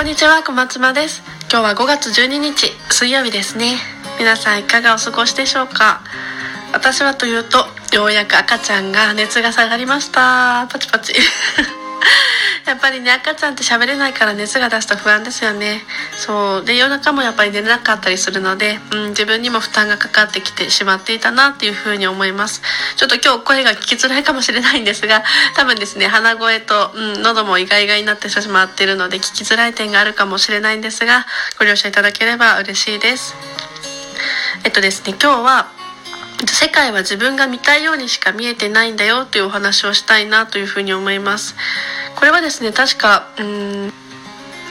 こんにちは小松間です。今日は5月12日水曜日ですね。皆さんいかがお過ごしでしょうか？私はというとようやく赤ちゃんが熱が下がりました。パチパチ。やっぱりね赤ちゃんって喋れないから熱が出すと不安ですよね。そう。で夜中もやっぱり寝れなかったりするので、うん、自分にも負担がかかってきてしまっていたなっていうふうに思います。ちょっと今日声が聞きづらいかもしれないんですが多分ですね鼻声と、うん、喉もイガイガになってしまっているので聞きづらい点があるかもしれないんですがご了承いただければ嬉しいです。えっとですね今日は世界は自分が見たいようにしか見えてないんだよというお話をしたいなというふうに思います。これはですね確かうん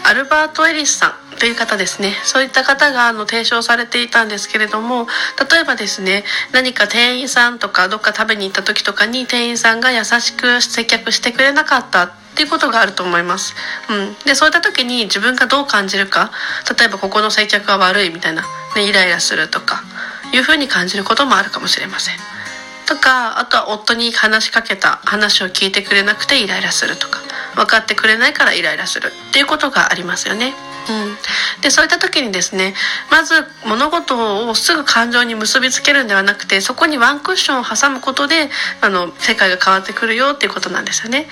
アルバート・エリスさんという方ですね。そういった方があの提唱されていたんですけれども例えばですね何か店員さんとかどっか食べに行った時とかに店員さんが優しく接客してくれなかったっていうことがあると思います、うん、でそういった時に自分がどう感じるか例えばここの接客が悪いみたいな、ね、イライラするとかいうふうに感じることもあるかもしれません。とかあとは夫に話しかけた話を聞いてくれなくてイライラするとか。分かってくれないからイライラするっていうことがありますよね。うん、でそういった時にですねまず物事をすぐ感情に結びつけるんではなくてそこにワンクッションを挟むことであの世界が変わってくるよっていうことなんですよね。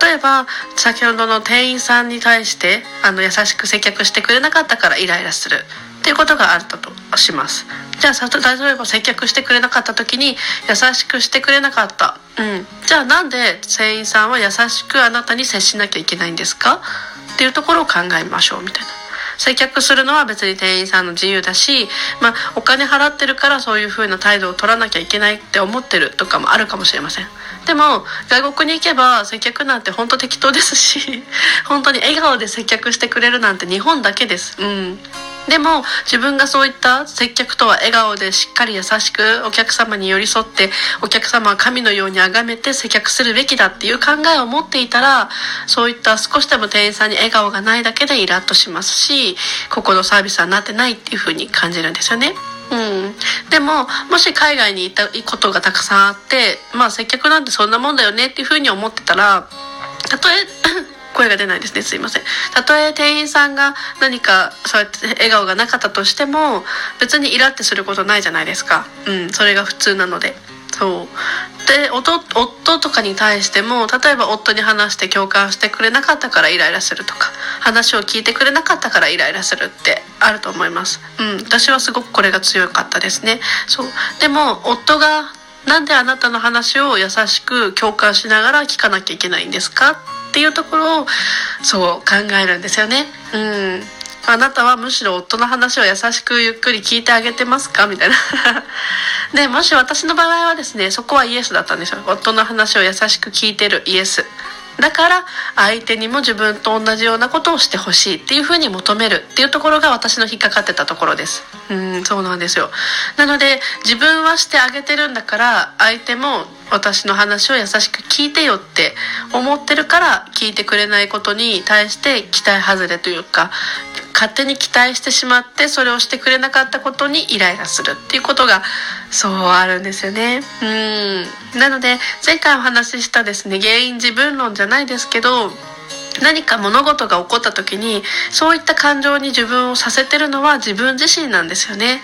例えば先ほどの店員さんに対してあの優しく接客してくれなかったからイライラするっていうことがあったとします。じゃあ例えば接客してくれなかった時に優しくしてくれなかったうん。じゃあなんで店員さんは優しくあなたに接しなきゃいけないんですか？っていうところを考えましょうみたいな。接客するのは別に店員さんの自由だし、まあ、お金払ってるからそういう風な態度を取らなきゃいけないって思ってるとかもあるかもしれません。でも外国に行けば接客なんて本当適当ですし 本当に笑顔で接客してくれるなんて日本だけです。うん。でも自分がそういった接客とは笑顔でしっかり優しくお客様に寄り添ってお客様は神のように崇めて接客するべきだっていう考えを持っていたらそういった少しでも店員さんに笑顔がないだけでイラッとしますしここのサービスはなってないっていうふうに感じるんですよね。うん、でももし海外に行ったことがたくさんあってまあ接客なんてそんなもんだよねっていうふうに思ってたらたとえ声が出ないですね。すいません。たとえ店員さんが何かそうやって笑顔がなかったとしても別にイラってすることないじゃないですか。うん。それが普通なので。そう。で夫夫とかに対しても例えば夫に話して共感してくれなかったからイライラするとか話を聞いてくれなかったからイライラするってあると思います。うん。私はすごくこれが強かったですね。そう。でも夫がなんであなたの話を優しく共感しながら聞かなきゃいけないんですか？っていうところをそう考えるんですよね。うん。あなたはむしろ夫の話を優しくゆっくり聞いてあげてますか？みたいな。で もし私の場合はですねそこはイエスだったんですよ。夫の話を優しく聞いてるイエス。だから相手にも自分と同じようなことをしてほしいっていうふうに求めるっていうところが私の引っかかってたところです。うんそうなんですよ。なので自分はしてあげてるんだから相手も私の話を優しく聞いてよって思ってるから聞いてくれないことに対して期待外れというか勝手に期待してしまってそれをしてくれなかったことにイライラするっていうことがそうあるんですよね。うん。なので前回お話ししたですね原因自分論じゃないですけど何か物事が起こった時にそういった感情に自分をさせてるのは自分自身なんですよね。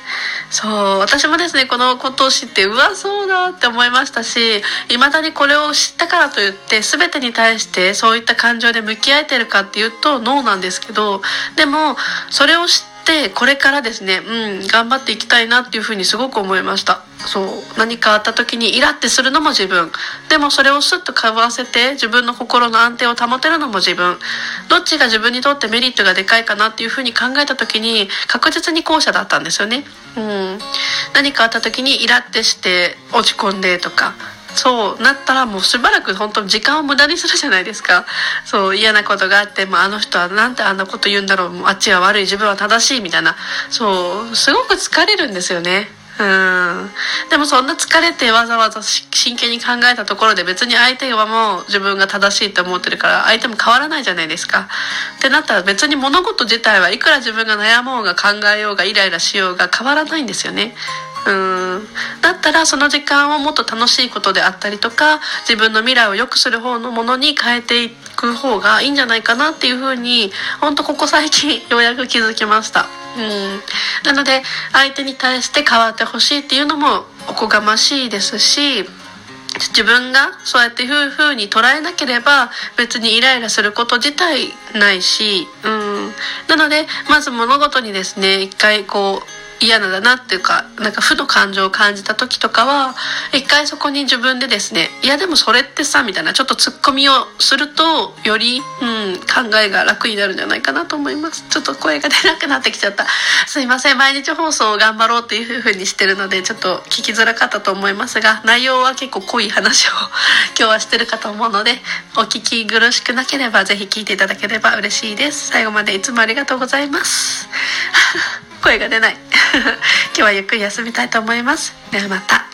そう私もですねこのことを知ってうわそうだって思いましたし未だにこれを知ったからといって全てに対してそういった感情で向き合えてるかっていうとノーなんですけどでもそれを知ってしてこれからですねうん頑張っていきたいなっていうふうにすごく思いました。そう何かあった時にイラってするのも自分。でもそれをスッとかぶわせて自分の心の安定を保てるのも自分。どっちが自分にとってメリットがでかいかなっていうふうに考えた時に確実に後者だったんですよね。うん。何かあった時にイラってして落ち込んでとかそうなったらもうしばらく本当時間を無駄にするじゃないですか。そう嫌なことがあってもあの人はなんてあんなこと言うんだろう。あっちは悪い自分は正しいみたいな。そうすごく疲れるんですよね。うん。でもそんな疲れてわざわざ真剣に考えたところで別に相手はもう自分が正しいと思ってるから相手も変わらないじゃないですか。ってなったら別に物事自体はいくら自分が悩もうが考えようがイライラしようが変わらないんですよね。うん。ったらその時間をもっと楽しいことであったりとか自分の未来を良くする方のものに変えていく方がいいんじゃないかなっていうふうに本当ここ最近ようやく気づきました。うん。なので相手に対して変わってほしいっていうのもおこがましいですし自分がそうやっていうふうに捉えなければ別にイライラすること自体ないし、うん、なのでまず物事にですね一回こう嫌なだなっていうかなんか負の感情を感じた時とかは一回そこに自分でですねいやでもそれってさみたいなちょっとツッコミをするとより、うん、考えが楽になるんじゃないかなと思います。ちょっと声が出なくなってきちゃった。すいません毎日放送を頑張ろうっていう風にしてるのでちょっと聞きづらかったと思いますが内容は結構濃い話を 今日はしてるかと思うのでお聞き苦しくなければ是非聞いていただければ嬉しいです。最後までいつもありがとうございます。声が出ない。今日はゆっくり休みたいと思います。ではまた。